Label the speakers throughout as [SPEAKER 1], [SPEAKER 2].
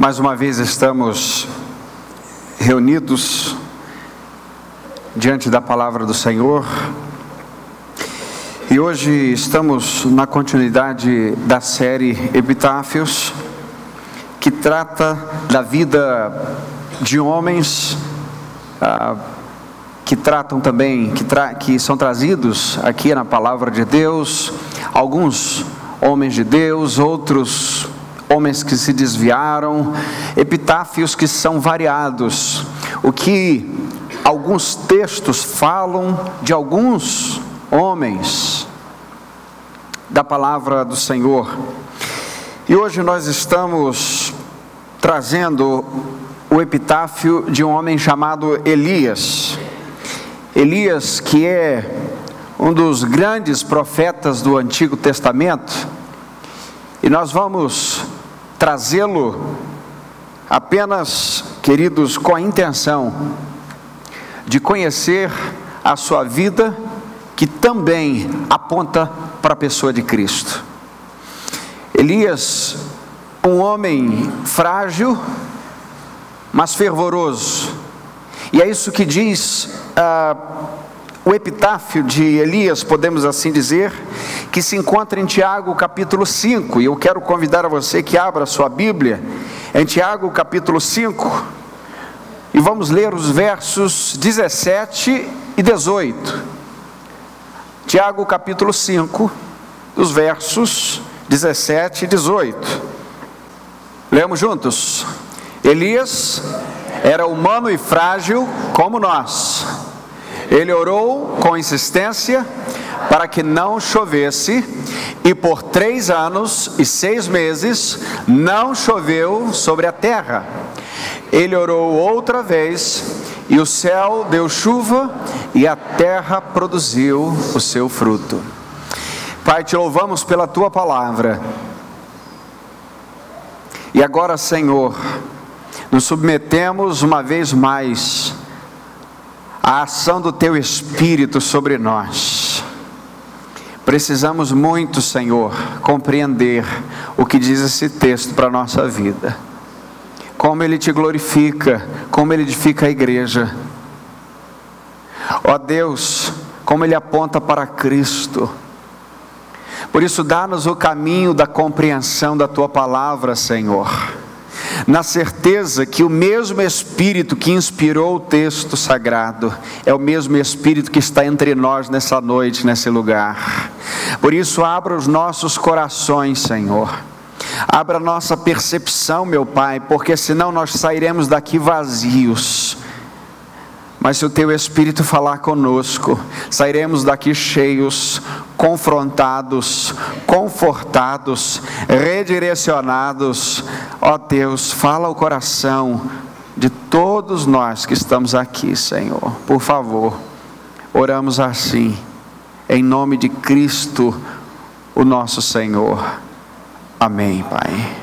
[SPEAKER 1] Mais uma vez estamos reunidos diante da palavra do Senhor. E hoje estamos na continuidade da série Epitáfios, que trata da vida de homens ah, que tratam também, que, tra que são trazidos aqui na palavra de Deus, alguns homens de Deus, outros homens que se desviaram, epitáfios que são variados. O que alguns textos falam de alguns homens da palavra do Senhor. E hoje nós estamos trazendo o epitáfio de um homem chamado Elias. Elias, que é um dos grandes profetas do Antigo Testamento, e nós vamos trazê-lo apenas, queridos, com a intenção de conhecer a sua vida, que também aponta para a pessoa de Cristo. Elias, um homem frágil, mas fervoroso, e é isso que diz ah, o epitáfio de Elias, podemos assim dizer, que se encontra em Tiago capítulo 5, e eu quero convidar a você que abra sua Bíblia em Tiago capítulo 5, e vamos ler os versos 17 e 18. Tiago capítulo 5, os versos 17 e 18. Lemos juntos. Elias era humano e frágil como nós ele orou com insistência para que não chovesse, e por três anos e seis meses não choveu sobre a terra. Ele orou outra vez, e o céu deu chuva, e a terra produziu o seu fruto. Pai, te louvamos pela tua palavra. E agora, Senhor, nos submetemos uma vez mais a ação do Teu Espírito sobre nós. Precisamos muito, Senhor, compreender o que diz esse texto para a nossa vida. Como ele te glorifica, como ele edifica a igreja. Ó Deus, como ele aponta para Cristo. Por isso, dá-nos o caminho da compreensão da tua palavra, Senhor na certeza que o mesmo Espírito que inspirou o texto sagrado é o mesmo Espírito que está entre nós nessa noite, nesse lugar. Por isso, abra os nossos corações, Senhor. Abra nossa percepção, meu Pai, porque senão nós sairemos daqui vazios mas se o teu Espírito falar conosco, sairemos daqui cheios, confrontados, confortados, redirecionados. Ó Deus, fala o coração de todos nós que estamos aqui, Senhor. Por favor, oramos assim, em nome de Cristo, o nosso Senhor. Amém, Pai.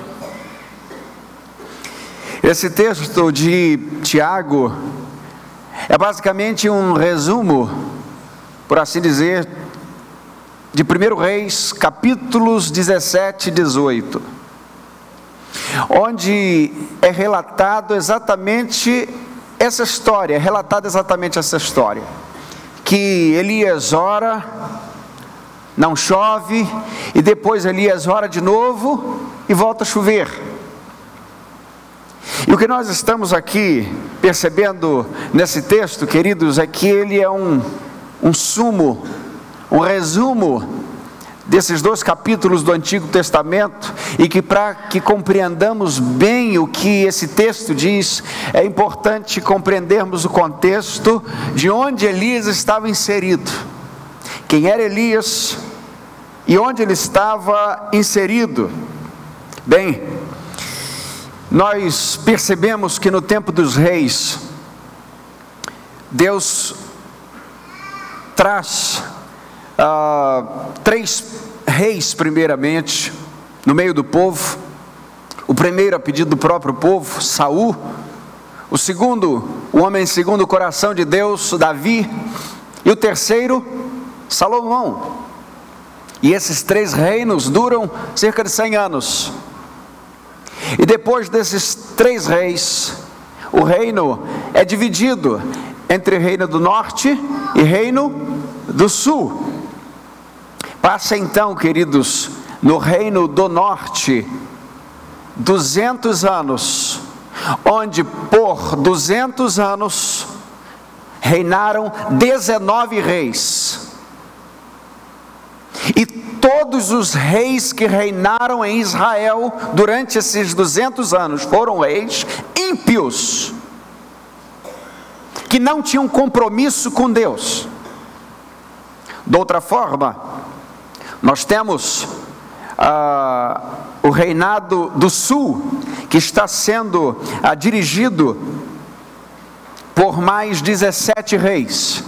[SPEAKER 1] Esse texto de Tiago é basicamente um resumo, por assim dizer, de 1 Reis, capítulos 17 e 18, onde é relatado exatamente essa história, é relatada exatamente essa história, que Elias ora, não chove, e depois Elias ora de novo e volta a chover. E o que nós estamos aqui percebendo nesse texto, queridos, é que ele é um, um sumo, um resumo desses dois capítulos do Antigo Testamento e que para que compreendamos bem o que esse texto diz, é importante compreendermos o contexto de onde Elias estava inserido. Quem era Elias e onde ele estava inserido? Bem, nós percebemos que no tempo dos reis, Deus traz ah, três reis, primeiramente, no meio do povo. O primeiro, a pedido do próprio povo, Saul. O segundo, o homem segundo o coração de Deus, Davi. E o terceiro, Salomão. E esses três reinos duram cerca de 100 anos. E depois desses três reis, o reino é dividido entre reino do norte e reino do sul. Passa então, queridos, no reino do norte, 200 anos, onde por 200 anos reinaram 19 reis. E todos os reis que reinaram em Israel durante esses 200 anos foram reis ímpios, que não tinham compromisso com Deus. De outra forma, nós temos ah, o reinado do sul, que está sendo ah, dirigido por mais 17 reis.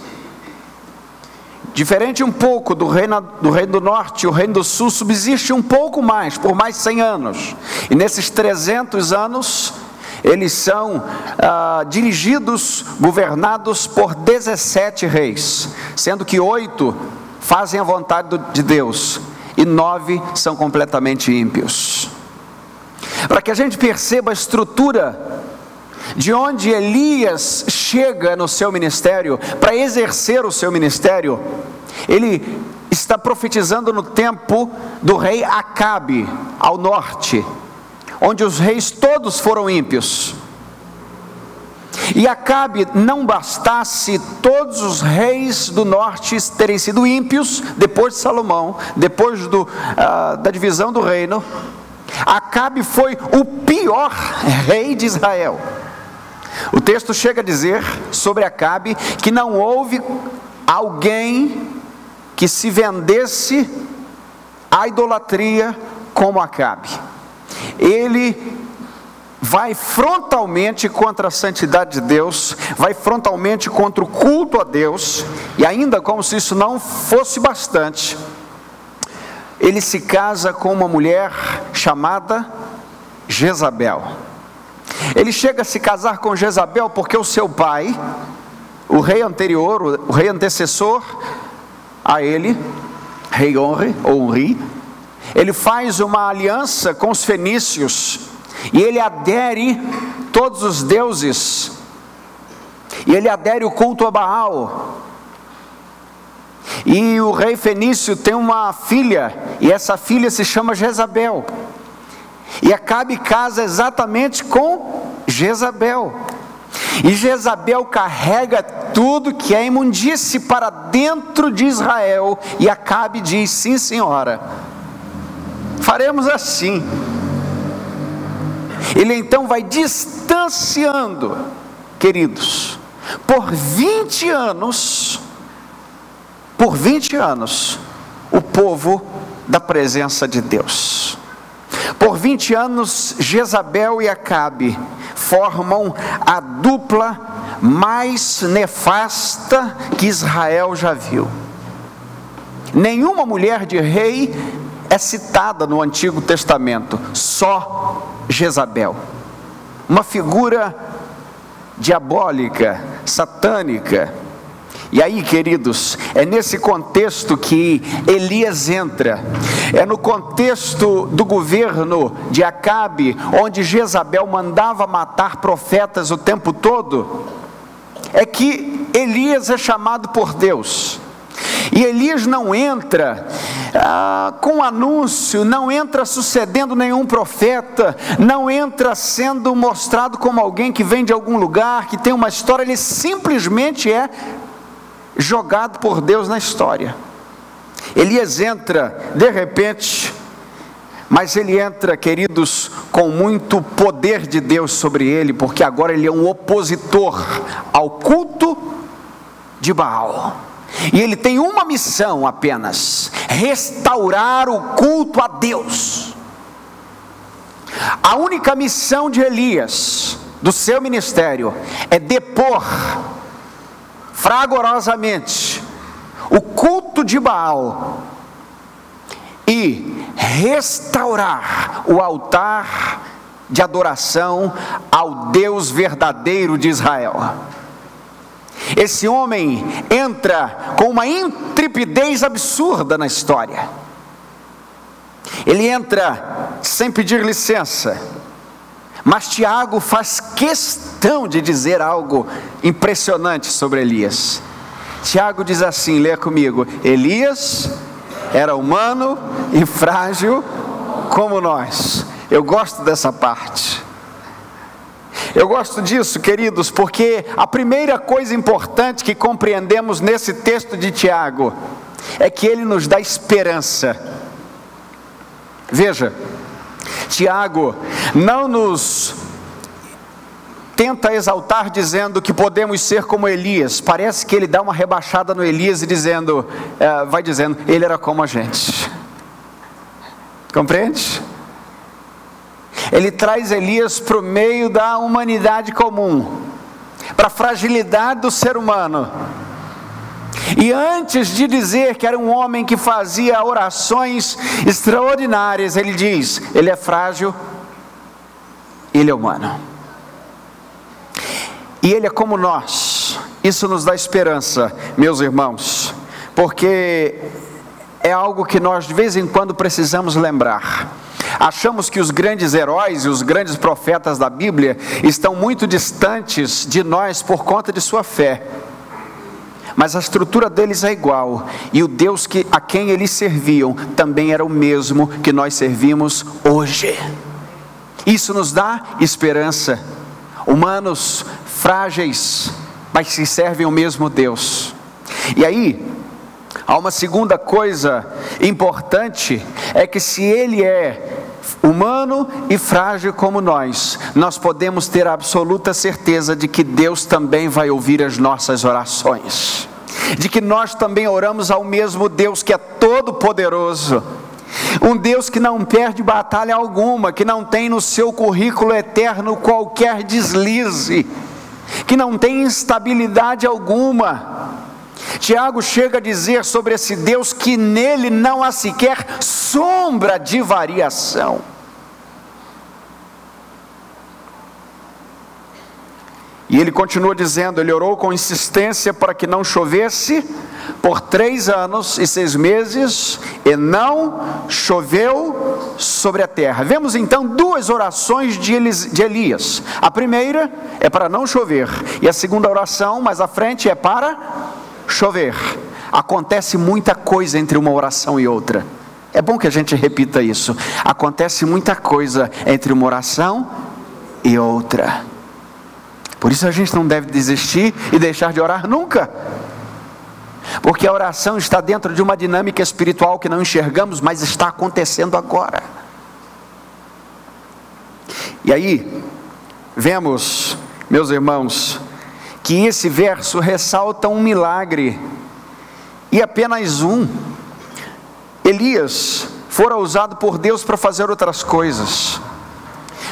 [SPEAKER 1] Diferente um pouco do reino, do reino do norte, o reino do sul subsiste um pouco mais, por mais 100 anos. E nesses 300 anos, eles são ah, dirigidos, governados por 17 reis, sendo que oito fazem a vontade de Deus e nove são completamente ímpios. Para que a gente perceba a estrutura de onde Elias chega no seu ministério, para exercer o seu ministério, ele está profetizando no tempo do rei Acabe, ao norte, onde os reis todos foram ímpios. E Acabe não bastasse todos os reis do norte terem sido ímpios depois de Salomão, depois do, uh, da divisão do reino, Acabe foi o pior rei de Israel. O texto chega a dizer sobre Acabe que não houve alguém que se vendesse à idolatria como Acabe. Ele vai frontalmente contra a santidade de Deus, vai frontalmente contra o culto a Deus, e ainda como se isso não fosse bastante, ele se casa com uma mulher chamada Jezabel. Ele chega a se casar com Jezabel porque o seu pai, o rei anterior, o rei antecessor a ele, rei Honre, Honri, ele faz uma aliança com os fenícios e ele adere todos os deuses, e ele adere o culto a Baal. E o rei fenício tem uma filha, e essa filha se chama Jezabel. E Acabe casa exatamente com Jezabel. E Jezabel carrega tudo que é imundície para dentro de Israel. E Acabe diz: Sim, senhora, faremos assim. Ele então vai distanciando, queridos, por 20 anos, por 20 anos, o povo da presença de Deus. Por 20 anos, Jezabel e Acabe formam a dupla mais nefasta que Israel já viu. Nenhuma mulher de rei é citada no Antigo Testamento, só Jezabel. Uma figura diabólica, satânica. E aí, queridos, é nesse contexto que Elias entra. É no contexto do governo de Acabe, onde Jezabel mandava matar profetas o tempo todo, é que Elias é chamado por Deus. E Elias não entra ah, com anúncio, não entra sucedendo nenhum profeta, não entra sendo mostrado como alguém que vem de algum lugar, que tem uma história, ele simplesmente é jogado por Deus na história. Elias entra de repente, mas ele entra, queridos, com muito poder de Deus sobre ele, porque agora ele é um opositor ao culto de Baal. E ele tem uma missão apenas: restaurar o culto a Deus. A única missão de Elias, do seu ministério, é depor fragorosamente o culto de Baal e restaurar o altar de adoração ao Deus verdadeiro de Israel. Esse homem entra com uma intrepidez absurda na história. Ele entra sem pedir licença. Mas Tiago faz questão de dizer algo impressionante sobre Elias. Tiago diz assim: leia comigo. Elias era humano e frágil como nós. Eu gosto dessa parte. Eu gosto disso, queridos, porque a primeira coisa importante que compreendemos nesse texto de Tiago é que ele nos dá esperança. Veja, Tiago não nos tenta exaltar dizendo que podemos ser como Elias. Parece que ele dá uma rebaixada no Elias e dizendo, é, vai dizendo, ele era como a gente. Compreende? Ele traz Elias para o meio da humanidade comum, para a fragilidade do ser humano. E antes de dizer que era um homem que fazia orações extraordinárias, ele diz: ele é frágil, ele é humano. E ele é como nós. Isso nos dá esperança, meus irmãos, porque é algo que nós de vez em quando precisamos lembrar. Achamos que os grandes heróis e os grandes profetas da Bíblia estão muito distantes de nós por conta de sua fé. Mas a estrutura deles é igual, e o Deus que, a quem eles serviam também era o mesmo que nós servimos hoje. Isso nos dá esperança. Humanos frágeis, mas se servem o mesmo Deus. E aí, há uma segunda coisa importante: é que se Ele é humano e frágil como nós, nós podemos ter absoluta certeza de que Deus também vai ouvir as nossas orações, de que nós também oramos ao mesmo Deus que é todo-poderoso. Um Deus que não perde batalha alguma, que não tem no seu currículo eterno qualquer deslize, que não tem instabilidade alguma. Tiago chega a dizer sobre esse Deus que nele não há sequer sombra de variação. E ele continua dizendo: ele orou com insistência para que não chovesse por três anos e seis meses, e não choveu sobre a terra. Vemos então duas orações de Elias. A primeira é para não chover, e a segunda oração, mais à frente, é para chover. Acontece muita coisa entre uma oração e outra. É bom que a gente repita isso. Acontece muita coisa entre uma oração e outra. Por isso a gente não deve desistir e deixar de orar nunca. Porque a oração está dentro de uma dinâmica espiritual que não enxergamos, mas está acontecendo agora. E aí, vemos, meus irmãos, que esse verso ressalta um milagre, e apenas um. Elias fora usado por Deus para fazer outras coisas.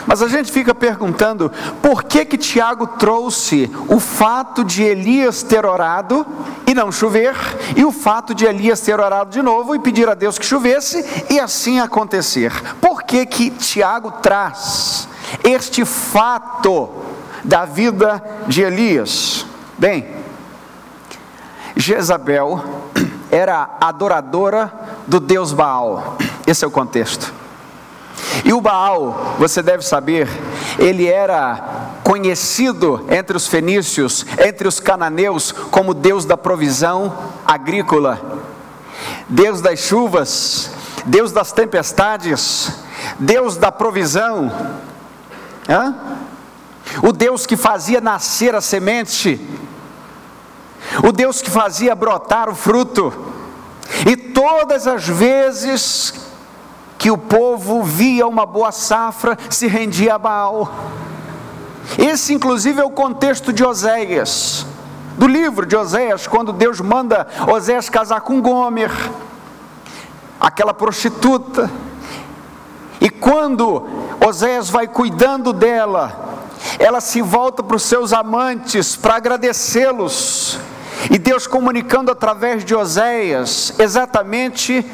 [SPEAKER 1] Mas a gente fica perguntando por que que Tiago trouxe o fato de Elias ter orado e não chover, e o fato de Elias ter orado de novo e pedir a Deus que chovesse e assim acontecer. Por que que Tiago traz este fato da vida de Elias? Bem, Jezabel era adoradora do deus Baal. Esse é o contexto. E o Baal, você deve saber, ele era conhecido entre os fenícios, entre os cananeus, como Deus da provisão agrícola, Deus das chuvas, Deus das tempestades, Deus da provisão, Hã? O Deus que fazia nascer a semente, o Deus que fazia brotar o fruto, e todas as vezes que o povo via uma boa safra, se rendia a Baal. Esse, inclusive, é o contexto de Oséias, do livro de Oséias, quando Deus manda Oséias casar com Gomer, aquela prostituta. E quando Oséias vai cuidando dela, ela se volta para os seus amantes para agradecê-los. E Deus comunicando através de Oséias exatamente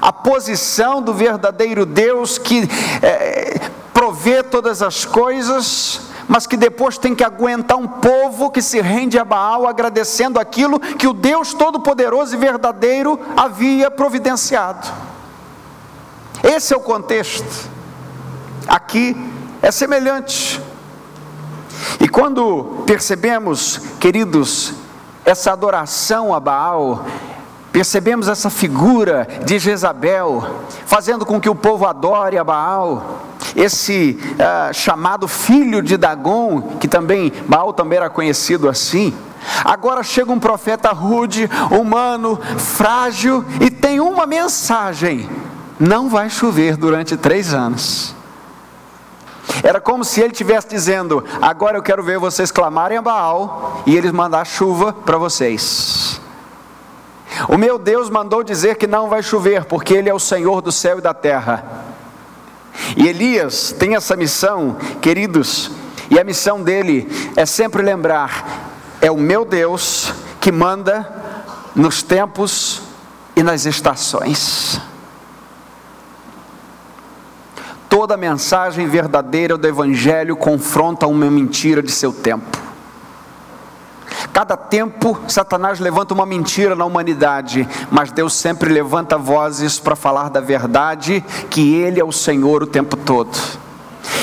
[SPEAKER 1] a posição do verdadeiro Deus que é, provê todas as coisas, mas que depois tem que aguentar um povo que se rende a Baal agradecendo aquilo que o Deus Todo-Poderoso e verdadeiro havia providenciado. Esse é o contexto. Aqui é semelhante. E quando percebemos, queridos, essa adoração a Baal, percebemos essa figura de Jezabel, fazendo com que o povo adore a Baal, esse uh, chamado filho de Dagon, que também, Baal também era conhecido assim. Agora chega um profeta rude, humano, frágil, e tem uma mensagem: não vai chover durante três anos. Era como se ele estivesse dizendo: Agora eu quero ver vocês clamarem a Baal e eles mandar chuva para vocês. O meu Deus mandou dizer que não vai chover, porque Ele é o Senhor do céu e da terra. E Elias tem essa missão, queridos, e a missão dele é sempre lembrar: é o meu Deus que manda nos tempos e nas estações. Toda mensagem verdadeira do Evangelho confronta uma mentira de seu tempo. Cada tempo, Satanás levanta uma mentira na humanidade, mas Deus sempre levanta vozes para falar da verdade, que Ele é o Senhor o tempo todo.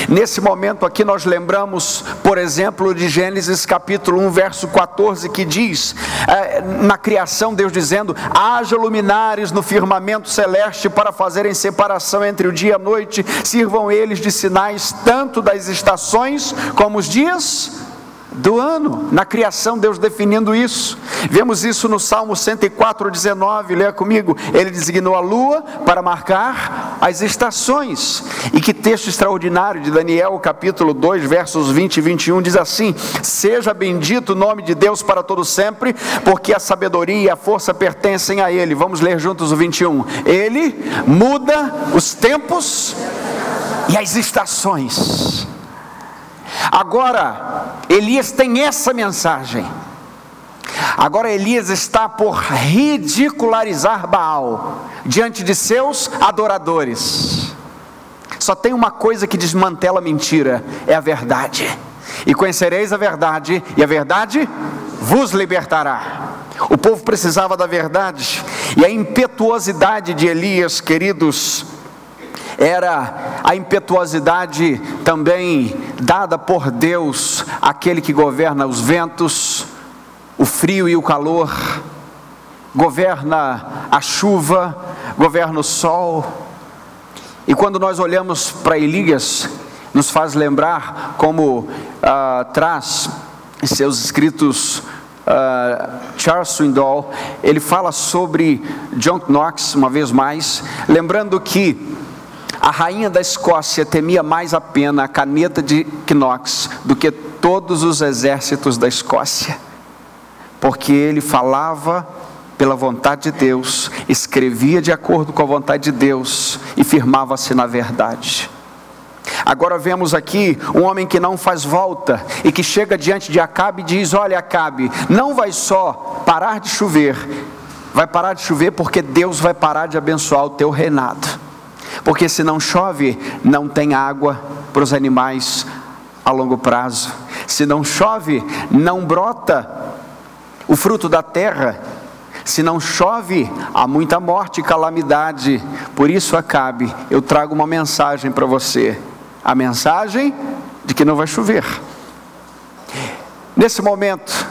[SPEAKER 1] Nesse momento aqui nós lembramos, por exemplo, de Gênesis capítulo 1, verso 14, que diz, é, na criação, Deus dizendo: haja luminares no firmamento celeste para fazerem separação entre o dia e a noite, sirvam eles de sinais tanto das estações como os dias do ano, na criação, Deus definindo isso. Vemos isso no Salmo 104, 19, leia comigo. Ele designou a lua para marcar as estações. E que texto extraordinário de Daniel, capítulo 2, versos 20 e 21, diz assim: Seja bendito o nome de Deus para todo sempre, porque a sabedoria e a força pertencem a Ele. Vamos ler juntos o 21. Ele muda os tempos e as estações. Agora, Elias tem essa mensagem. Agora Elias está por ridicularizar Baal diante de seus adoradores. Só tem uma coisa que desmantela a mentira: é a verdade. E conhecereis a verdade, e a verdade vos libertará. O povo precisava da verdade, e a impetuosidade de Elias, queridos, era a impetuosidade também dada por Deus, aquele que governa os ventos, o frio e o calor, governa a chuva, governa o sol. E quando nós olhamos para Elias, nos faz lembrar como uh, traz em seus escritos uh, Charles Swindoll, ele fala sobre John Knox, uma vez mais, lembrando que a rainha da Escócia temia mais a pena a caneta de Knox do que todos os exércitos da Escócia, porque ele falava pela vontade de Deus, escrevia de acordo com a vontade de Deus e firmava-se na verdade. Agora vemos aqui um homem que não faz volta e que chega diante de Acabe e diz: Olha, Acabe, não vai só parar de chover, vai parar de chover porque Deus vai parar de abençoar o teu reinado porque se não chove, não tem água para os animais a longo prazo. Se não chove, não brota o fruto da terra. Se não chove, há muita morte e calamidade. Por isso, Acabe, eu trago uma mensagem para você: a mensagem de que não vai chover. Nesse momento,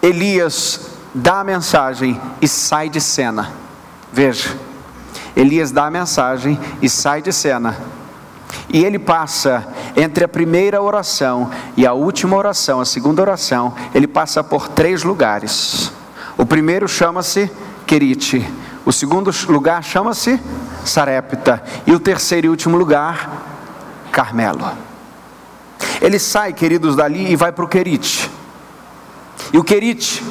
[SPEAKER 1] Elias dá a mensagem e sai de cena. Veja, Elias dá a mensagem e sai de cena. E ele passa entre a primeira oração e a última oração, a segunda oração, ele passa por três lugares. O primeiro chama-se Querite, o segundo lugar chama-se Sarepta, e o terceiro e último lugar, Carmelo. Ele sai, queridos, dali e vai para o Querite. E o Querite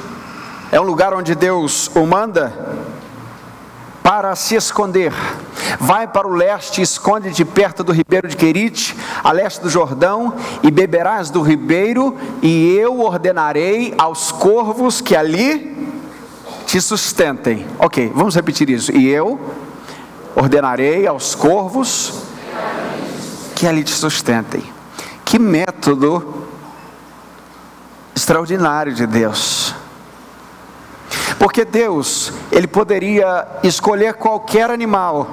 [SPEAKER 1] é um lugar onde Deus o manda para se esconder. Vai para o leste, esconde-te perto do ribeiro de Querite, a leste do Jordão, e beberás do ribeiro, e eu ordenarei aos corvos que ali te sustentem. Ok, vamos repetir isso. E eu ordenarei aos corvos que ali te sustentem. Que método extraordinário de Deus. Porque Deus, Ele poderia escolher qualquer animal,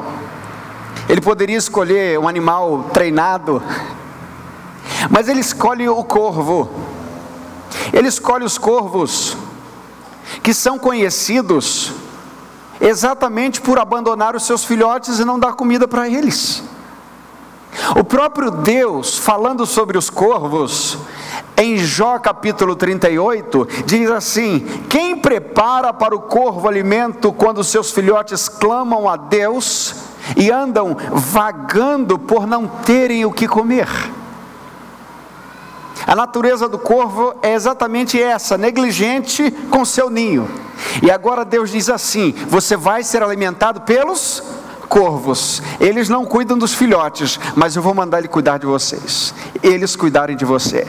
[SPEAKER 1] Ele poderia escolher um animal treinado, Mas ele escolhe o corvo. Ele escolhe os corvos que são conhecidos exatamente por abandonar os seus filhotes e não dar comida para eles. O próprio Deus, falando sobre os corvos, em Jó capítulo 38, diz assim: Quem prepara para o corvo alimento quando seus filhotes clamam a Deus e andam vagando por não terem o que comer? A natureza do corvo é exatamente essa, negligente com seu ninho. E agora Deus diz assim: Você vai ser alimentado pelos corvos. Eles não cuidam dos filhotes, mas eu vou mandar ele cuidar de vocês. Eles cuidarem de você.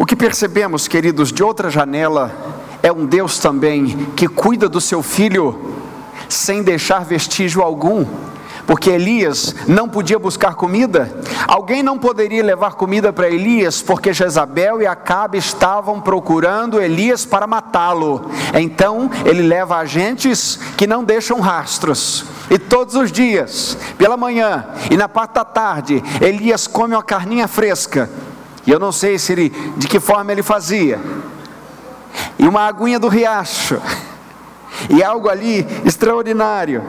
[SPEAKER 1] O que percebemos, queridos, de outra janela, é um Deus também que cuida do seu filho sem deixar vestígio algum porque Elias não podia buscar comida. Alguém não poderia levar comida para Elias, porque Jezabel e Acabe estavam procurando Elias para matá-lo. Então ele leva agentes que não deixam rastros. E todos os dias, pela manhã e na parte da tarde, Elias come uma carninha fresca. E eu não sei se ele, de que forma ele fazia. E uma aguinha do riacho. E algo ali extraordinário.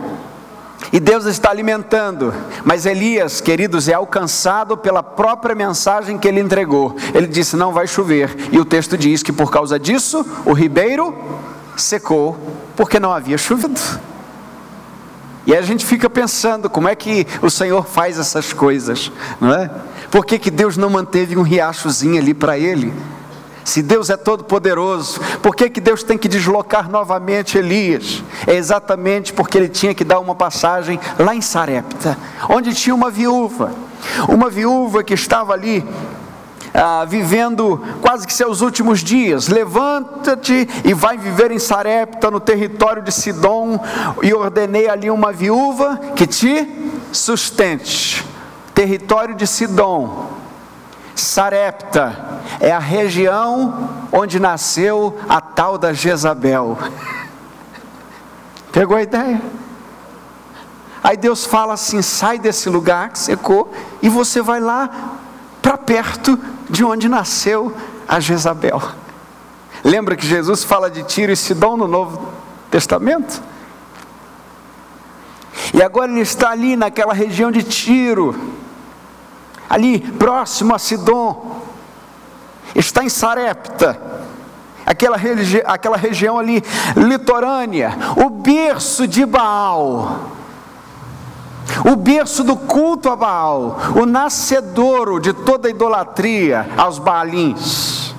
[SPEAKER 1] E Deus está alimentando. Mas Elias, queridos, é alcançado pela própria mensagem que ele entregou. Ele disse: Não vai chover. E o texto diz que por causa disso, o ribeiro secou, porque não havia chovido. E a gente fica pensando como é que o Senhor faz essas coisas, não é? Por que, que Deus não manteve um riachozinho ali para ele? Se Deus é todo poderoso, por que, que Deus tem que deslocar novamente Elias? É exatamente porque ele tinha que dar uma passagem lá em Sarepta, onde tinha uma viúva, uma viúva que estava ali ah, vivendo quase que seus últimos dias. Levanta-te e vai viver em Sarepta, no território de Sidom, e ordenei ali uma viúva que te sustente. Território de Sidom, Sarepta é a região onde nasceu a tal da Jezabel. Pegou a ideia? Aí Deus fala assim: sai desse lugar que secou e você vai lá perto de onde nasceu a Jezabel. Lembra que Jesus fala de Tiro e Sidom no Novo Testamento? E agora ele está ali naquela região de Tiro ali próximo a Sidom, está em Sarepta, aquela, religi aquela região ali litorânea, o berço de Baal, o berço do culto a Baal, o nascedouro de toda idolatria aos Baalins.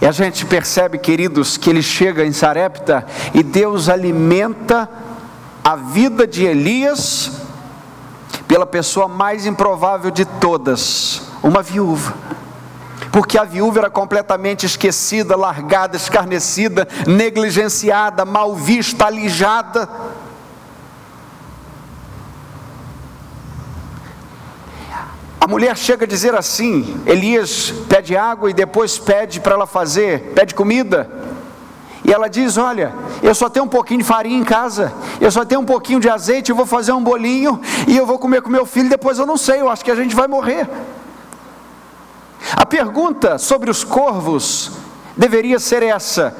[SPEAKER 1] E a gente percebe, queridos, que ele chega em Sarepta e Deus alimenta a vida de Elias pela pessoa mais improvável de todas, uma viúva. Porque a viúva era completamente esquecida, largada, escarnecida, negligenciada, mal vista, alijada. A mulher chega a dizer assim: Elias pede água e depois pede para ela fazer, pede comida. E ela diz: Olha, eu só tenho um pouquinho de farinha em casa, eu só tenho um pouquinho de azeite, eu vou fazer um bolinho e eu vou comer com meu filho, depois eu não sei, eu acho que a gente vai morrer. A pergunta sobre os corvos deveria ser essa: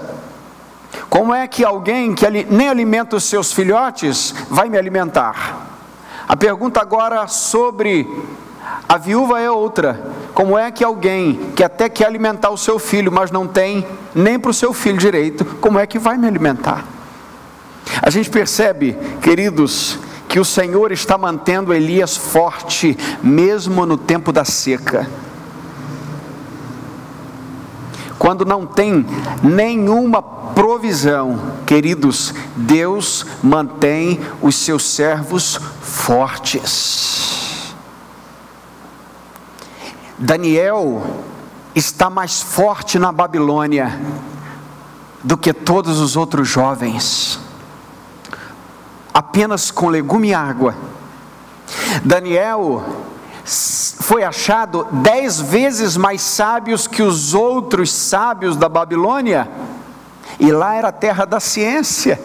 [SPEAKER 1] Como é que alguém que nem alimenta os seus filhotes vai me alimentar? A pergunta agora sobre a viúva é outra. Como é que alguém que até quer alimentar o seu filho, mas não tem nem para o seu filho direito, como é que vai me alimentar? A gente percebe, queridos, que o Senhor está mantendo Elias forte, mesmo no tempo da seca. Quando não tem nenhuma provisão, queridos, Deus mantém os seus servos fortes. Daniel está mais forte na Babilônia do que todos os outros jovens, apenas com legume e água. Daniel foi achado dez vezes mais sábios que os outros sábios da Babilônia, e lá era a terra da ciência.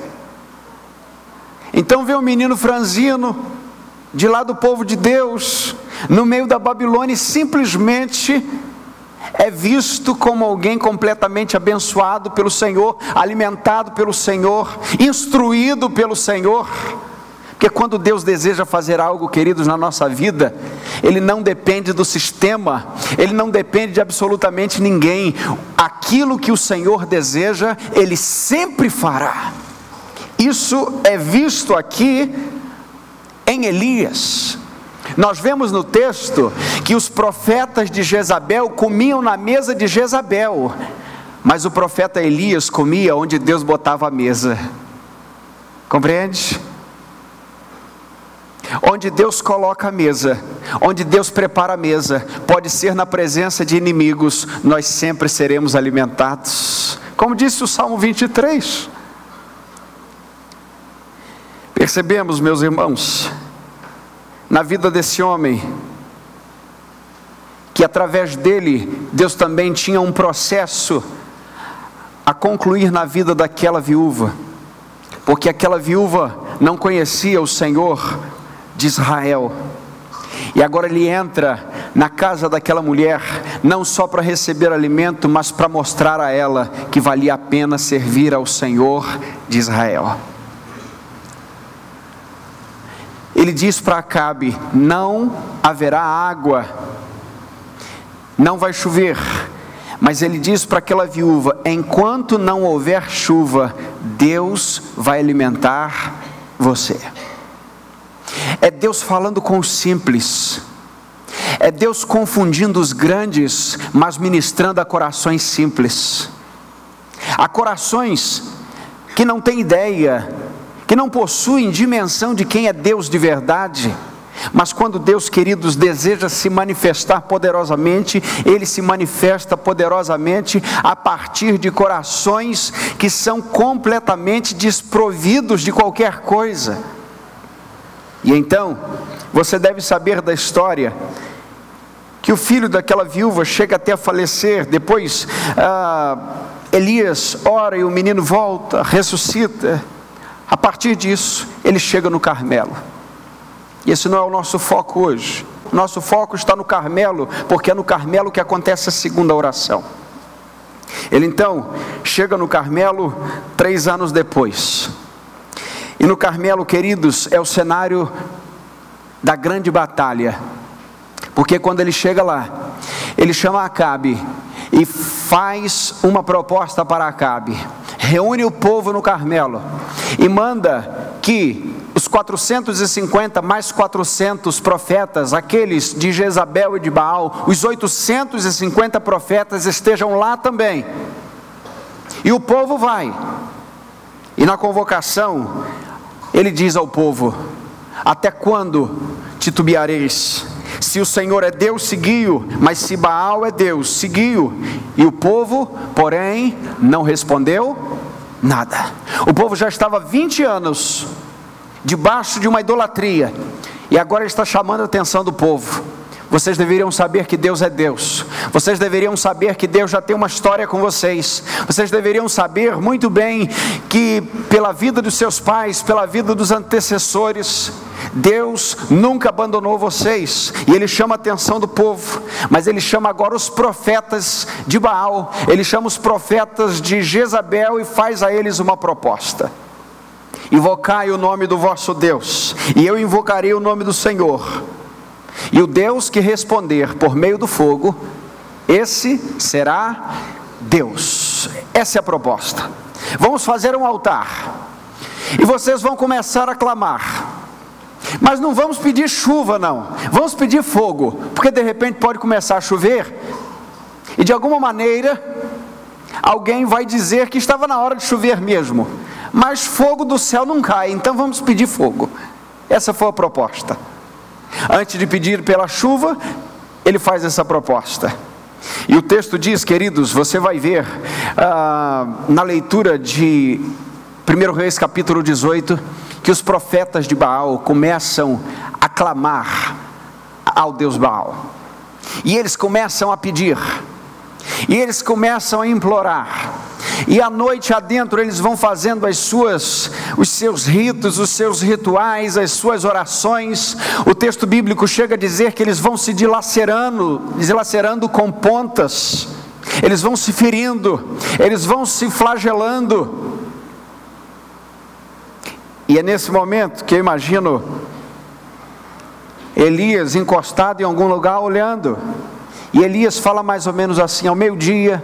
[SPEAKER 1] Então vê um menino franzino, de lá do povo de Deus, no meio da Babilônia, simplesmente é visto como alguém completamente abençoado pelo Senhor, alimentado pelo Senhor, instruído pelo Senhor. Porque quando Deus deseja fazer algo, queridos, na nossa vida, Ele não depende do sistema, Ele não depende de absolutamente ninguém. Aquilo que o Senhor deseja, Ele sempre fará. Isso é visto aqui em Elias. Nós vemos no texto que os profetas de Jezabel comiam na mesa de Jezabel, mas o profeta Elias comia onde Deus botava a mesa. Compreende? Onde Deus coloca a mesa, onde Deus prepara a mesa, pode ser na presença de inimigos, nós sempre seremos alimentados. Como disse o Salmo 23. Percebemos, meus irmãos, na vida desse homem, que através dele, Deus também tinha um processo a concluir na vida daquela viúva, porque aquela viúva não conhecia o Senhor de Israel. E agora ele entra na casa daquela mulher, não só para receber alimento, mas para mostrar a ela que valia a pena servir ao Senhor de Israel. Ele diz para Acabe: Não haverá água, não vai chover. Mas ele diz para aquela viúva: Enquanto não houver chuva, Deus vai alimentar você. É Deus falando com os simples. É Deus confundindo os grandes, mas ministrando a corações simples. A corações que não têm ideia, que não possuem dimensão de quem é Deus de verdade. Mas quando Deus, queridos, deseja se manifestar poderosamente, Ele se manifesta poderosamente a partir de corações que são completamente desprovidos de qualquer coisa. E então, você deve saber da história que o filho daquela viúva chega até a falecer, depois ah, Elias ora e o menino volta, ressuscita. A partir disso, ele chega no Carmelo. E esse não é o nosso foco hoje. Nosso foco está no Carmelo, porque é no Carmelo que acontece a segunda oração. Ele então chega no Carmelo três anos depois. E no Carmelo, queridos, é o cenário da grande batalha. Porque quando ele chega lá, ele chama Acabe e faz uma proposta para Acabe. Reúne o povo no Carmelo e manda que os 450 mais 400 profetas, aqueles de Jezabel e de Baal, os 850 profetas estejam lá também. E o povo vai. E na convocação, ele diz ao povo: Até quando titubeareis? Se o Senhor é Deus, seguiu, mas se Baal é Deus, seguiu. E o povo, porém, não respondeu nada. O povo já estava 20 anos debaixo de uma idolatria, e agora está chamando a atenção do povo. Vocês deveriam saber que Deus é Deus. Vocês deveriam saber que Deus já tem uma história com vocês. Vocês deveriam saber muito bem que, pela vida dos seus pais, pela vida dos antecessores, Deus nunca abandonou vocês. E Ele chama a atenção do povo. Mas Ele chama agora os profetas de Baal. Ele chama os profetas de Jezabel e faz a eles uma proposta. Invocai o nome do vosso Deus, e eu invocarei o nome do Senhor e o Deus que responder por meio do fogo, esse será Deus. Essa é a proposta. Vamos fazer um altar. E vocês vão começar a clamar. Mas não vamos pedir chuva, não. Vamos pedir fogo. Porque de repente pode começar a chover. E de alguma maneira, alguém vai dizer que estava na hora de chover mesmo. Mas fogo do céu não cai. Então vamos pedir fogo. Essa foi a proposta. Antes de pedir pela chuva, ele faz essa proposta. E o texto diz, queridos, você vai ver ah, na leitura de 1 Reis capítulo 18, que os profetas de Baal começam a clamar ao Deus Baal. E eles começam a pedir. E eles começam a implorar. E à noite adentro eles vão fazendo as suas, os seus ritos, os seus rituais, as suas orações. O texto bíblico chega a dizer que eles vão se dilacerando, dilacerando com pontas. Eles vão se ferindo, eles vão se flagelando. E é nesse momento que eu imagino Elias encostado em algum lugar olhando. E Elias fala mais ou menos assim: ao meio-dia,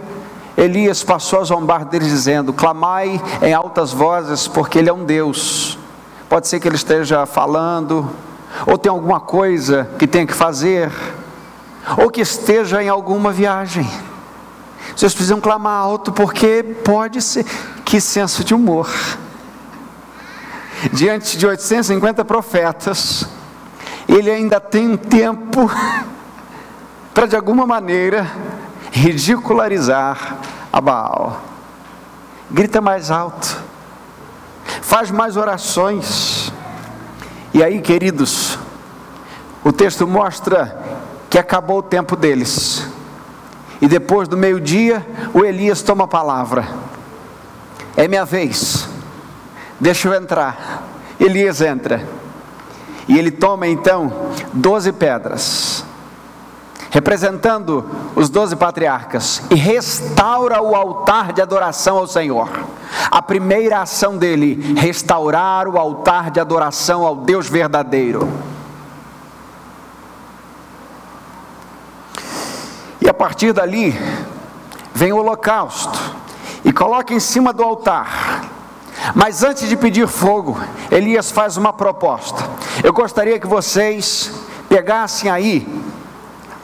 [SPEAKER 1] Elias passou a zombar deles, dizendo: Clamai em altas vozes, porque Ele é um Deus. Pode ser que ele esteja falando, ou tem alguma coisa que tem que fazer, ou que esteja em alguma viagem. Vocês precisam clamar alto, porque pode ser. Que senso de humor. Diante de 850 profetas, ele ainda tem um tempo para de alguma maneira ridicularizar a Baal. Grita mais alto, faz mais orações. E aí, queridos, o texto mostra que acabou o tempo deles. E depois do meio-dia, o Elias toma a palavra. É minha vez. Deixa eu entrar. Elias entra. E ele toma então doze pedras representando os doze patriarcas, e restaura o altar de adoração ao Senhor. A primeira ação dele, restaurar o altar de adoração ao Deus verdadeiro. E a partir dali, vem o holocausto, e coloca em cima do altar. Mas antes de pedir fogo, Elias faz uma proposta. Eu gostaria que vocês pegassem aí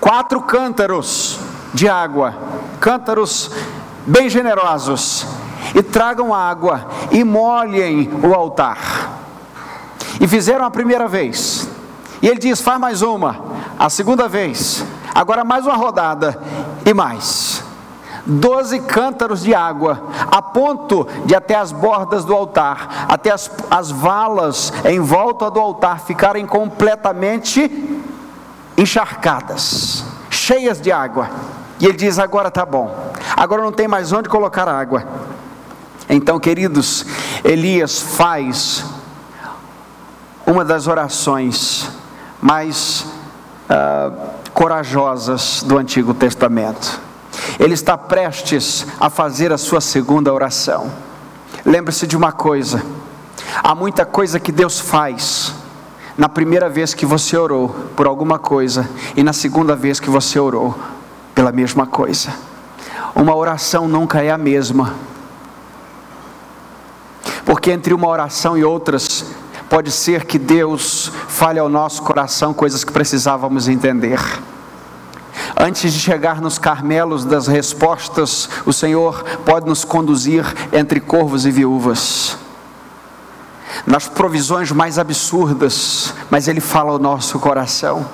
[SPEAKER 1] quatro cântaros de água, cântaros bem generosos, e tragam água e molhem o altar. E fizeram a primeira vez. E ele diz: faz mais uma, a segunda vez, agora mais uma rodada e mais. Doze cântaros de água, a ponto de até as bordas do altar, até as, as valas em volta do altar ficarem completamente encharcadas, cheias de água. E ele diz: agora está bom, agora não tem mais onde colocar água. Então, queridos, Elias faz uma das orações mais uh, corajosas do Antigo Testamento. Ele está prestes a fazer a sua segunda oração. Lembre-se de uma coisa: há muita coisa que Deus faz na primeira vez que você orou por alguma coisa e na segunda vez que você orou pela mesma coisa. Uma oração nunca é a mesma. Porque entre uma oração e outras, pode ser que Deus fale ao nosso coração coisas que precisávamos entender. Antes de chegar nos carmelos das respostas, o Senhor pode nos conduzir entre corvos e viúvas nas provisões mais absurdas, mas Ele fala ao nosso coração.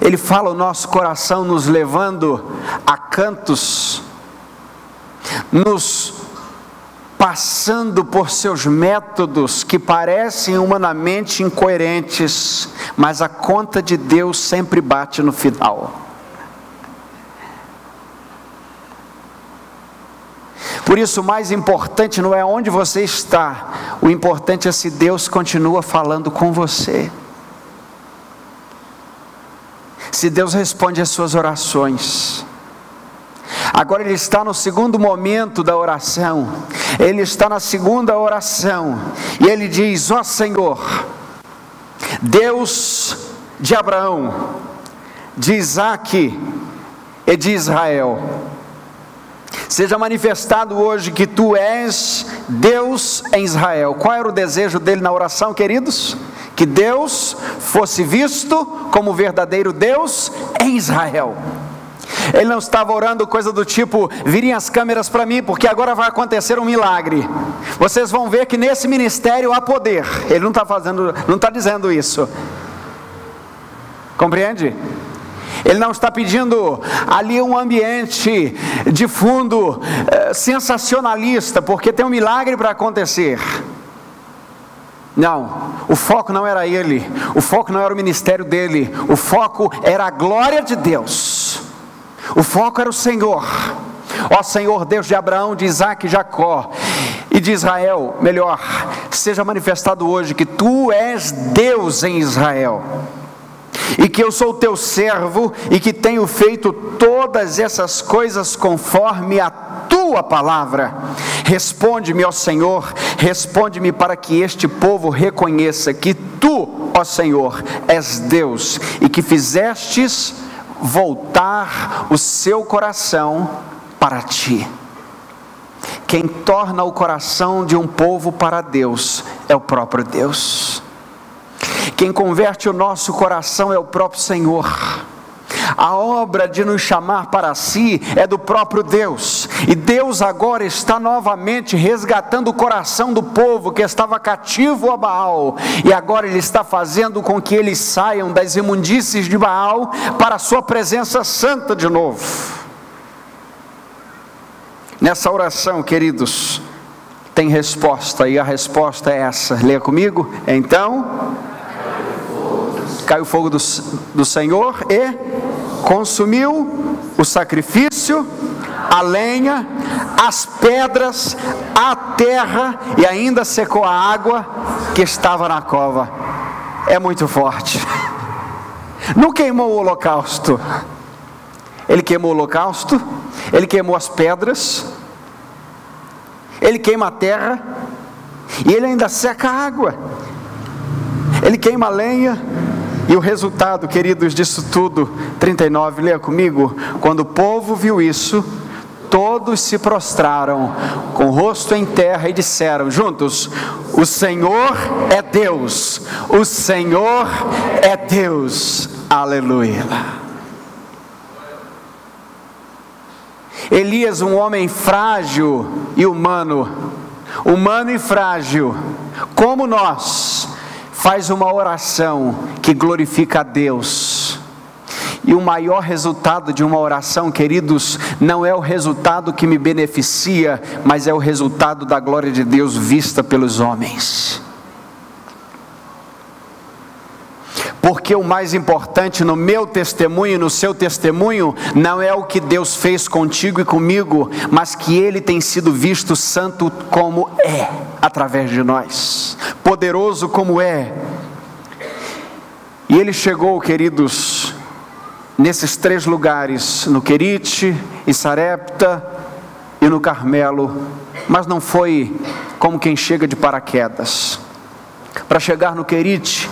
[SPEAKER 1] Ele fala ao nosso coração, nos levando a cantos, nos passando por seus métodos que parecem humanamente incoerentes, mas a conta de Deus sempre bate no final. Por isso, o mais importante não é onde você está, o importante é se Deus continua falando com você. Se Deus responde às suas orações. Agora ele está no segundo momento da oração. Ele está na segunda oração. E ele diz: Ó oh Senhor, Deus de Abraão, de Isaac e de Israel Seja manifestado hoje que tu és Deus em Israel. Qual era o desejo dele na oração, queridos? Que Deus fosse visto como verdadeiro Deus em Israel. Ele não estava orando coisa do tipo, virem as câmeras para mim, porque agora vai acontecer um milagre. Vocês vão ver que nesse ministério há poder. Ele não está fazendo, não está dizendo isso. Compreende? Ele não está pedindo ali um ambiente de fundo eh, sensacionalista, porque tem um milagre para acontecer. Não, o foco não era ele, o foco não era o ministério dele, o foco era a glória de Deus, o foco era o Senhor, Ó Senhor Deus de Abraão, de Isaac e Jacó e de Israel, melhor, seja manifestado hoje que tu és Deus em Israel e que eu sou teu servo e que tenho feito todas essas coisas conforme a tua palavra. Responde-me, ó Senhor, responde-me para que este povo reconheça que tu, ó Senhor, és Deus e que fizestes voltar o seu coração para ti. Quem torna o coração de um povo para Deus é o próprio Deus. Quem converte o nosso coração é o próprio Senhor. A obra de nos chamar para si é do próprio Deus, e Deus agora está novamente resgatando o coração do povo que estava cativo a Baal, e agora Ele está fazendo com que eles saiam das imundícies de Baal para a Sua presença santa de novo. Nessa oração, queridos, tem resposta, e a resposta é essa, leia comigo. Então, caiu o fogo do, do Senhor e consumiu o sacrifício, a lenha, as pedras, a terra e ainda secou a água que estava na cova. É muito forte. Não queimou o holocausto. Ele queimou o holocausto, ele queimou as pedras, ele queima a terra e ele ainda seca a água. Ele queima a lenha, e o resultado, queridos, disso tudo, 39, leia comigo. Quando o povo viu isso, todos se prostraram com o rosto em terra e disseram juntos: O Senhor é Deus, o Senhor é Deus, aleluia. Elias, um homem frágil e humano, humano e frágil, como nós, faz uma oração que glorifica a Deus. E o maior resultado de uma oração, queridos, não é o resultado que me beneficia, mas é o resultado da glória de Deus vista pelos homens. Porque o mais importante no meu testemunho e no seu testemunho não é o que Deus fez contigo e comigo, mas que Ele tem sido visto santo como é, através de nós, poderoso como é. E Ele chegou, queridos, nesses três lugares, no Querite, em Sarepta e no Carmelo, mas não foi como quem chega de paraquedas. Para chegar no Querite,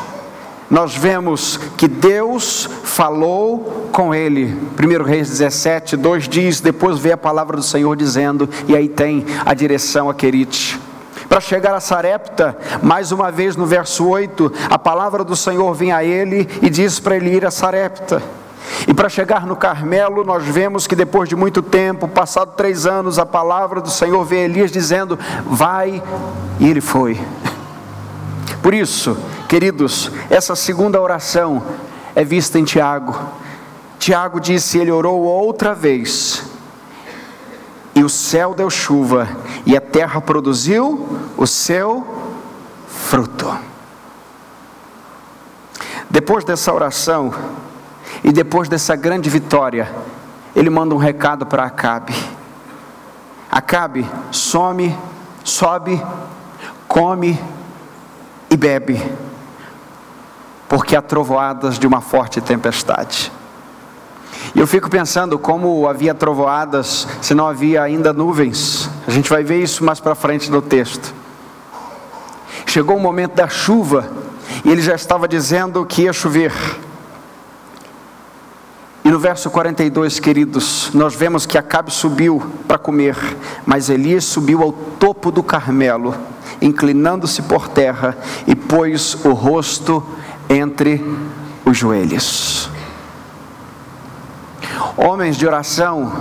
[SPEAKER 1] nós vemos que Deus falou com ele. 1 Reis 17, 2 diz: depois vê a palavra do Senhor dizendo, e aí tem a direção a Querite. Para chegar a Sarepta, mais uma vez no verso 8, a palavra do Senhor vem a ele e diz para ele ir a Sarepta. E para chegar no Carmelo, nós vemos que depois de muito tempo, passado três anos, a palavra do Senhor a Elias dizendo: Vai, e ele foi. Por isso, queridos, essa segunda oração é vista em Tiago. Tiago disse: Ele orou outra vez, e o céu deu chuva, e a terra produziu o seu fruto. Depois dessa oração, e depois dessa grande vitória, ele manda um recado para Acabe. Acabe, some, sobe, come e bebe, porque há trovoadas de uma forte tempestade. E eu fico pensando como havia trovoadas se não havia ainda nuvens. A gente vai ver isso mais para frente no texto. Chegou o momento da chuva e ele já estava dizendo que ia chover. E no verso 42, queridos, nós vemos que Acabe subiu para comer, mas Elias subiu ao topo do Carmelo inclinando-se por terra e pôs o rosto entre os joelhos. Homens de oração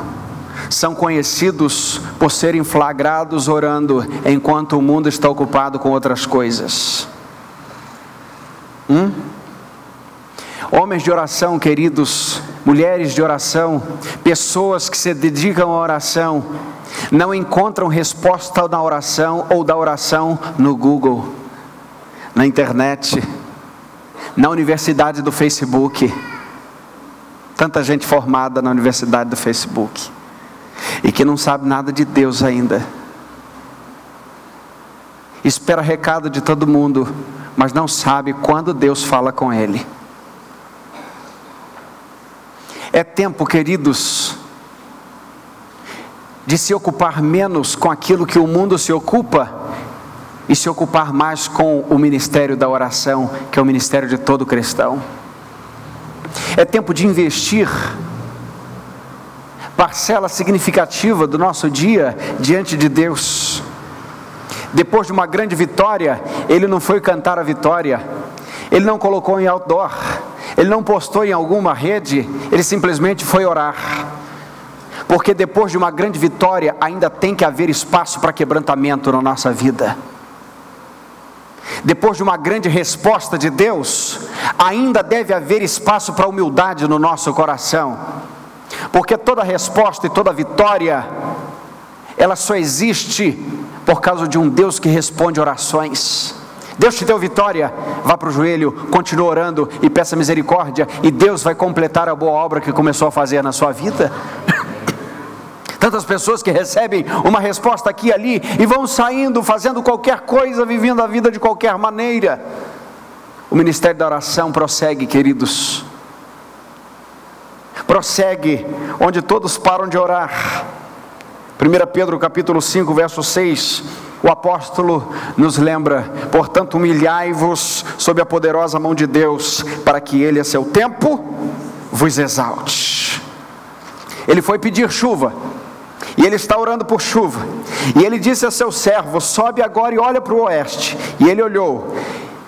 [SPEAKER 1] são conhecidos por serem flagrados orando enquanto o mundo está ocupado com outras coisas. Hum? Homens de oração, queridos, mulheres de oração, pessoas que se dedicam à oração, não encontram resposta na oração ou da oração no Google, na internet, na universidade do Facebook. Tanta gente formada na universidade do Facebook. e que não sabe nada de Deus ainda. Espera recado de todo mundo, mas não sabe quando Deus fala com ele. É tempo, queridos, de se ocupar menos com aquilo que o mundo se ocupa e se ocupar mais com o ministério da oração, que é o ministério de todo cristão. É tempo de investir parcela significativa do nosso dia diante de Deus. Depois de uma grande vitória, ele não foi cantar a vitória, ele não colocou em outdoor, ele não postou em alguma rede, ele simplesmente foi orar. Porque depois de uma grande vitória, ainda tem que haver espaço para quebrantamento na nossa vida. Depois de uma grande resposta de Deus, ainda deve haver espaço para humildade no nosso coração. Porque toda resposta e toda vitória, ela só existe por causa de um Deus que responde orações. Deus te deu vitória, vá para o joelho, continue orando e peça misericórdia, e Deus vai completar a boa obra que começou a fazer na sua vida. Tantas pessoas que recebem uma resposta aqui e ali e vão saindo, fazendo qualquer coisa, vivendo a vida de qualquer maneira. O ministério da oração prossegue, queridos. Prossegue onde todos param de orar. 1 Pedro capítulo 5, verso 6, o apóstolo nos lembra, portanto, humilhai-vos sob a poderosa mão de Deus, para que ele a seu tempo vos exalte. Ele foi pedir chuva, e ele está orando por chuva. E ele disse a seu servo: Sobe agora e olha para o oeste. E ele olhou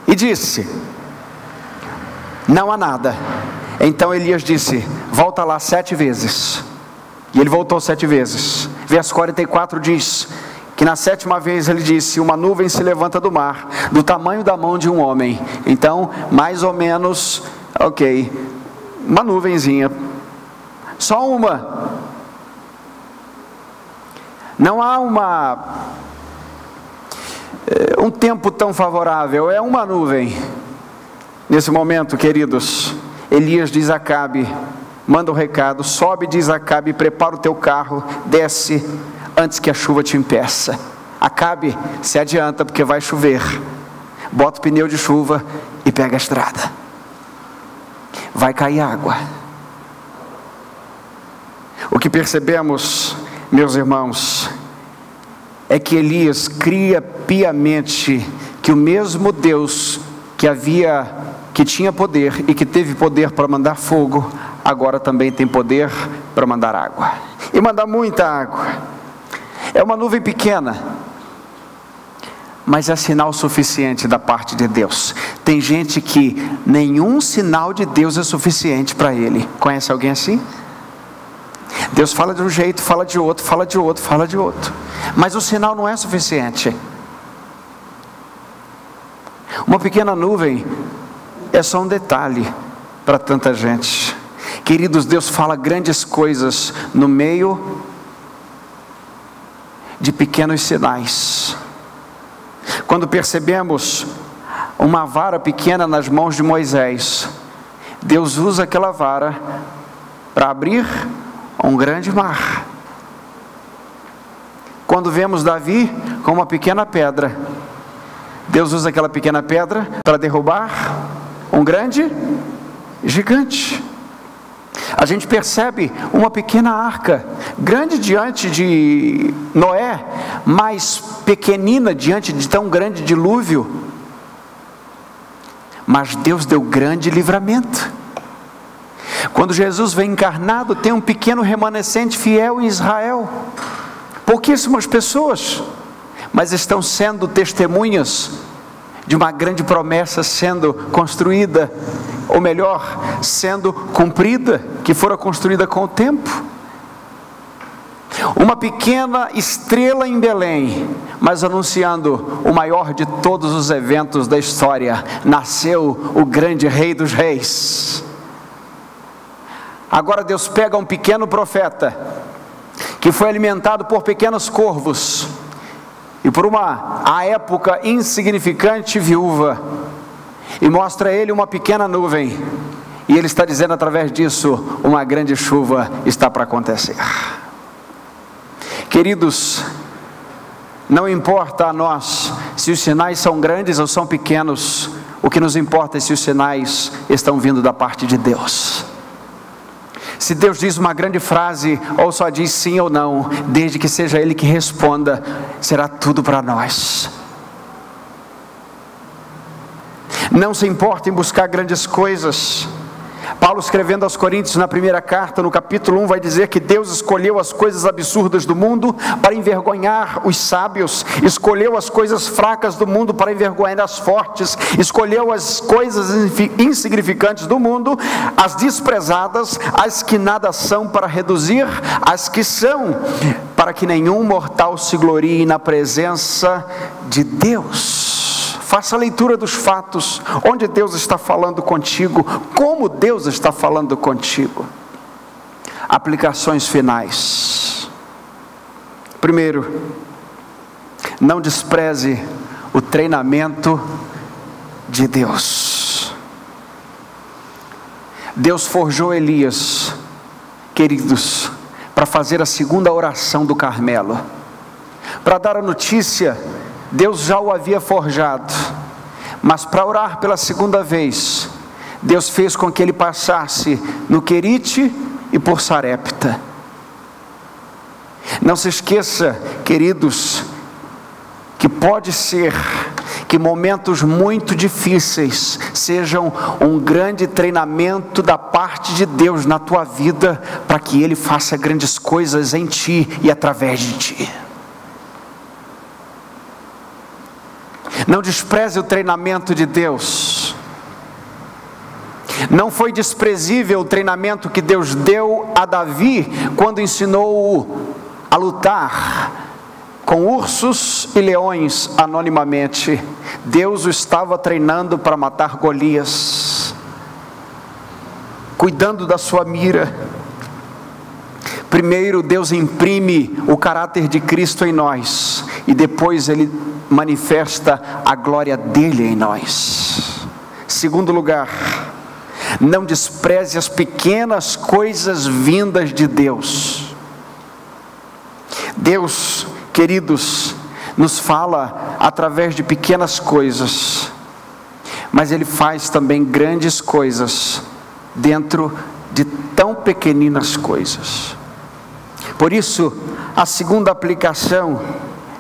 [SPEAKER 1] e disse: Não há nada. Então Elias disse: Volta lá sete vezes. E ele voltou sete vezes. Verso 44 diz: que na sétima vez ele disse: Uma nuvem se levanta do mar, do tamanho da mão de um homem. Então, mais ou menos, ok, uma nuvenzinha, só uma. Não há uma eh, um tempo tão favorável, é uma nuvem. Nesse momento, queridos, Elias diz a Acabe, manda o um recado, sobe, diz a Acabe, prepara o teu carro, desce antes que a chuva te impeça. Acabe, se adianta porque vai chover. Bota o pneu de chuva e pega a estrada. Vai cair água. O que percebemos meus irmãos, é que Elias cria piamente que o mesmo Deus que havia, que tinha poder e que teve poder para mandar fogo, agora também tem poder para mandar água e mandar muita água. É uma nuvem pequena, mas é sinal suficiente da parte de Deus. Tem gente que nenhum sinal de Deus é suficiente para ele. Conhece alguém assim? Deus fala de um jeito, fala de outro, fala de outro, fala de outro. Mas o sinal não é suficiente. Uma pequena nuvem é só um detalhe para tanta gente. Queridos, Deus fala grandes coisas no meio de pequenos sinais. Quando percebemos uma vara pequena nas mãos de Moisés, Deus usa aquela vara para abrir um grande mar. Quando vemos Davi com uma pequena pedra, Deus usa aquela pequena pedra para derrubar um grande gigante. A gente percebe uma pequena arca, grande diante de Noé, mas pequenina diante de tão grande dilúvio. Mas Deus deu grande livramento. Quando Jesus vem encarnado, tem um pequeno remanescente fiel em Israel. Pouquíssimas pessoas, mas estão sendo testemunhas de uma grande promessa sendo construída, ou melhor, sendo cumprida, que fora construída com o tempo. Uma pequena estrela em Belém, mas anunciando o maior de todos os eventos da história: nasceu o grande Rei dos Reis. Agora Deus pega um pequeno profeta, que foi alimentado por pequenos corvos, e por uma, à época, insignificante viúva, e mostra a ele uma pequena nuvem, e ele está dizendo através disso: uma grande chuva está para acontecer. Queridos, não importa a nós se os sinais são grandes ou são pequenos, o que nos importa é se os sinais estão vindo da parte de Deus. Se Deus diz uma grande frase, ou só diz sim ou não, desde que seja Ele que responda, será tudo para nós. Não se importa em buscar grandes coisas, Paulo, escrevendo aos Coríntios na primeira carta, no capítulo 1, vai dizer que Deus escolheu as coisas absurdas do mundo para envergonhar os sábios, escolheu as coisas fracas do mundo para envergonhar as fortes, escolheu as coisas insignificantes do mundo, as desprezadas, as que nada são, para reduzir as que são, para que nenhum mortal se glorie na presença de Deus. Faça a leitura dos fatos, onde Deus está falando contigo, como Deus está falando contigo. Aplicações finais. Primeiro, não despreze o treinamento de Deus. Deus forjou Elias, queridos, para fazer a segunda oração do Carmelo, para dar a notícia Deus já o havia forjado, mas para orar pela segunda vez, Deus fez com que ele passasse no Querite e por Sarepta. Não se esqueça, queridos, que pode ser que momentos muito difíceis sejam um grande treinamento da parte de Deus na tua vida, para que Ele faça grandes coisas em ti e através de ti. Não despreze o treinamento de Deus. Não foi desprezível o treinamento que Deus deu a Davi quando ensinou-o a lutar com ursos e leões anonimamente. Deus o estava treinando para matar Golias, cuidando da sua mira. Primeiro, Deus imprime o caráter de Cristo em nós, e depois Ele manifesta a glória dele em nós. Segundo lugar, não despreze as pequenas coisas vindas de Deus. Deus, queridos, nos fala através de pequenas coisas, mas Ele faz também grandes coisas dentro de tão pequeninas coisas. Por isso, a segunda aplicação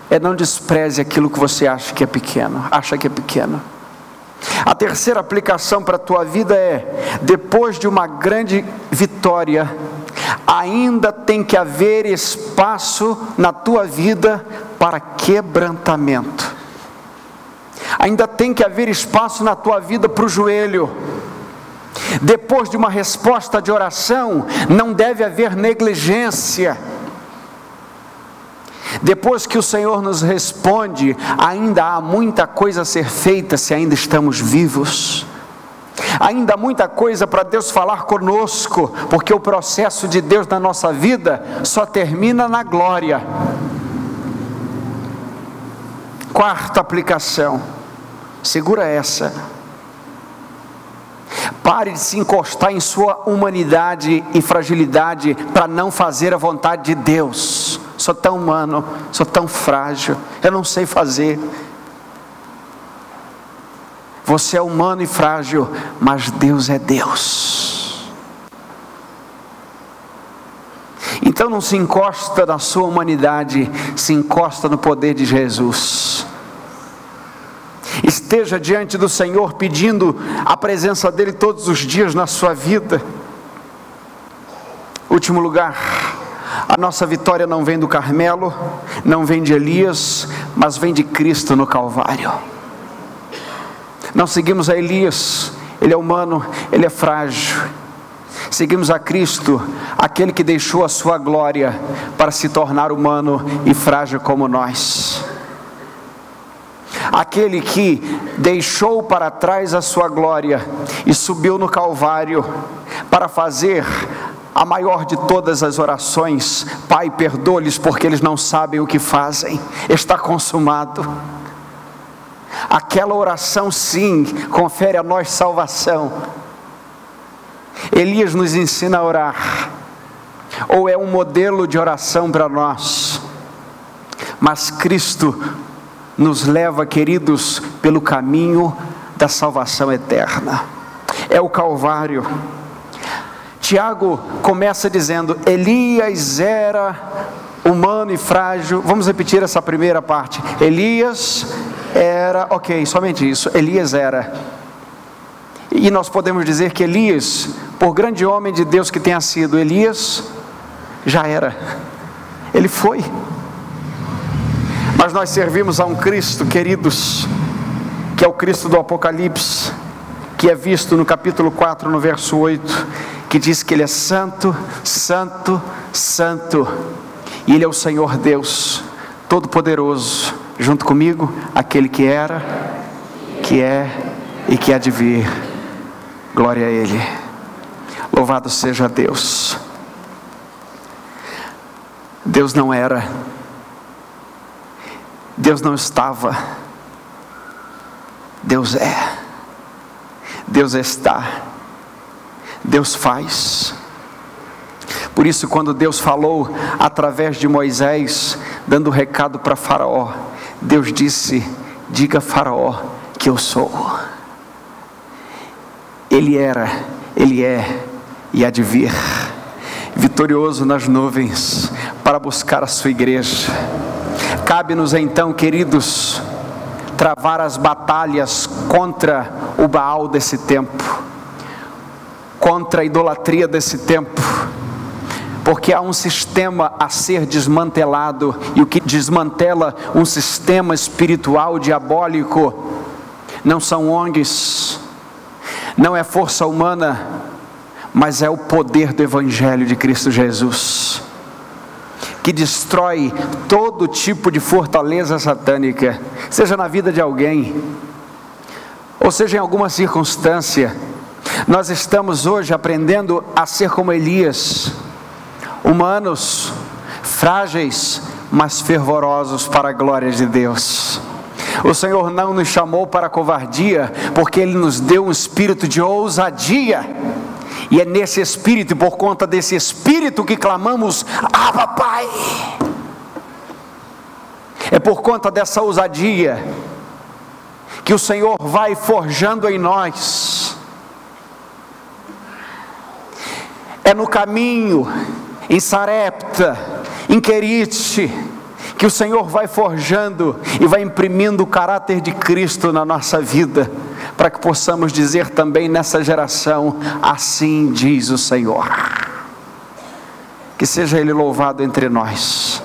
[SPEAKER 1] é não despreze aquilo que você acha que é pequeno, acha que é pequeno. A terceira aplicação para a tua vida é: depois de uma grande vitória, ainda tem que haver espaço na tua vida para quebrantamento. Ainda tem que haver espaço na tua vida para o joelho. Depois de uma resposta de oração, não deve haver negligência depois que o Senhor nos responde, ainda há muita coisa a ser feita se ainda estamos vivos. Ainda há muita coisa para Deus falar conosco, porque o processo de Deus na nossa vida só termina na glória. Quarta aplicação, segura essa. Pare de se encostar em sua humanidade e fragilidade para não fazer a vontade de Deus sou tão humano, sou tão frágil, eu não sei fazer. Você é humano e frágil, mas Deus é Deus. Então não se encosta na sua humanidade, se encosta no poder de Jesus. Esteja diante do Senhor pedindo a presença dEle todos os dias na sua vida. Último lugar, a nossa vitória não vem do Carmelo, não vem de Elias, mas vem de Cristo no Calvário. Não seguimos a Elias, ele é humano, ele é frágil. Seguimos a Cristo, aquele que deixou a sua glória para se tornar humano e frágil como nós. Aquele que deixou para trás a sua glória e subiu no Calvário para fazer a maior de todas as orações: Pai, perdoa-lhes porque eles não sabem o que fazem, está consumado. Aquela oração, sim, confere a nós salvação. Elias nos ensina a orar, ou é um modelo de oração para nós. mas Cristo nos leva, queridos, pelo caminho da salvação eterna. É o Calvário. Tiago começa dizendo: Elias era humano e frágil. Vamos repetir essa primeira parte. Elias era, ok, somente isso. Elias era. E nós podemos dizer que Elias, por grande homem de Deus que tenha sido, Elias já era. Ele foi. Mas nós servimos a um Cristo, queridos, que é o Cristo do Apocalipse, que é visto no capítulo 4, no verso 8, que diz que Ele é santo, santo, santo, e Ele é o Senhor Deus, Todo-Poderoso, junto comigo, aquele que era, que é e que há de vir. Glória a Ele. Louvado seja Deus. Deus não era, Deus não estava, Deus é, Deus está, Deus faz. Por isso, quando Deus falou através de Moisés, dando recado para Faraó, Deus disse: Diga a Faraó que eu sou. Ele era, ele é e há de vir, vitorioso nas nuvens, para buscar a sua igreja. Cabe-nos então, queridos, travar as batalhas contra o Baal desse tempo, contra a idolatria desse tempo, porque há um sistema a ser desmantelado, e o que desmantela um sistema espiritual diabólico não são ONGs, não é força humana, mas é o poder do Evangelho de Cristo Jesus que destrói todo tipo de fortaleza satânica, seja na vida de alguém, ou seja em alguma circunstância. Nós estamos hoje aprendendo a ser como Elias, humanos, frágeis, mas fervorosos para a glória de Deus. O Senhor não nos chamou para covardia, porque Ele nos deu um espírito de ousadia e é nesse espírito, por conta desse espírito, que clamamos: Abba, Pai. É por conta dessa ousadia que o Senhor vai forjando em nós. É no caminho, em Sarepta, em Querite, que o Senhor vai forjando e vai imprimindo o caráter de Cristo na nossa vida para que possamos dizer também nessa geração: assim diz o Senhor. Que seja Ele louvado entre nós,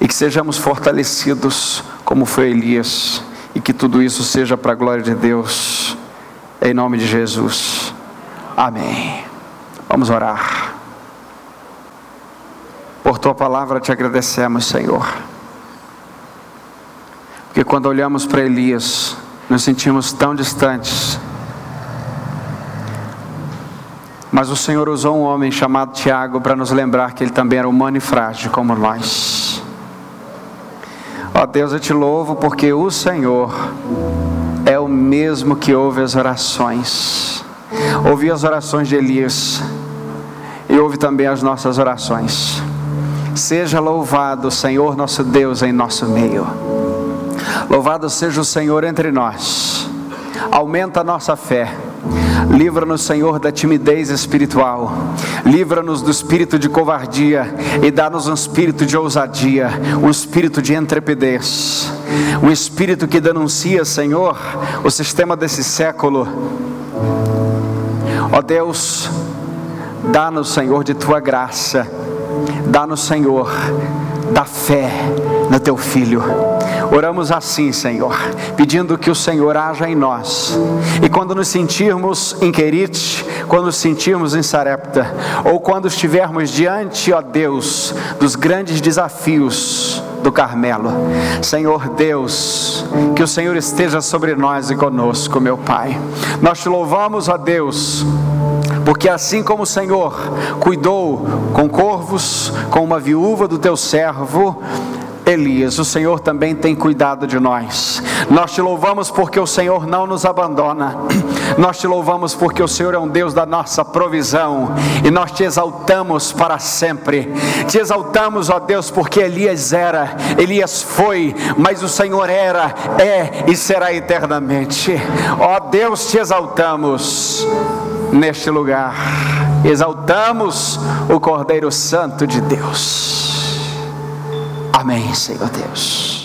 [SPEAKER 1] e que sejamos fortalecidos, como foi Elias, e que tudo isso seja para a glória de Deus, em nome de Jesus. Amém. Vamos orar. Por tua palavra te agradecemos, Senhor. Porque quando olhamos para Elias, nos sentimos tão distantes. Mas o Senhor usou um homem chamado Tiago para nos lembrar que ele também era humano e frágil como nós. Ó Deus, eu te louvo porque o Senhor é o mesmo que ouve as orações. Ouvi as orações de Elias e ouve também as nossas orações. Seja louvado, Senhor nosso Deus, em nosso meio. Louvado seja o Senhor entre nós. Aumenta a nossa fé. Livra-nos, Senhor, da timidez espiritual. Livra-nos do espírito de covardia e dá-nos um espírito de ousadia, um espírito de intrepidez. Um espírito que denuncia, Senhor, o sistema desse século. Ó Deus, dá-nos, Senhor, de tua graça. Dá-nos, Senhor, da fé no teu filho. Oramos assim, Senhor, pedindo que o Senhor haja em nós. E quando nos sentirmos em Querite, quando nos sentirmos em Sarepta, ou quando estivermos diante, ó Deus, dos grandes desafios do Carmelo. Senhor Deus, que o Senhor esteja sobre nós e conosco, meu Pai. Nós te louvamos, ó Deus, porque assim como o Senhor cuidou com corvos, com uma viúva do teu servo, Elias, o Senhor também tem cuidado de nós. Nós te louvamos porque o Senhor não nos abandona. Nós te louvamos porque o Senhor é um Deus da nossa provisão e nós te exaltamos para sempre. Te exaltamos, ó Deus, porque Elias era, Elias foi, mas o Senhor era, é e será eternamente. Ó Deus, te exaltamos neste lugar. Exaltamos o Cordeiro Santo de Deus. Amém, Senhor Deus.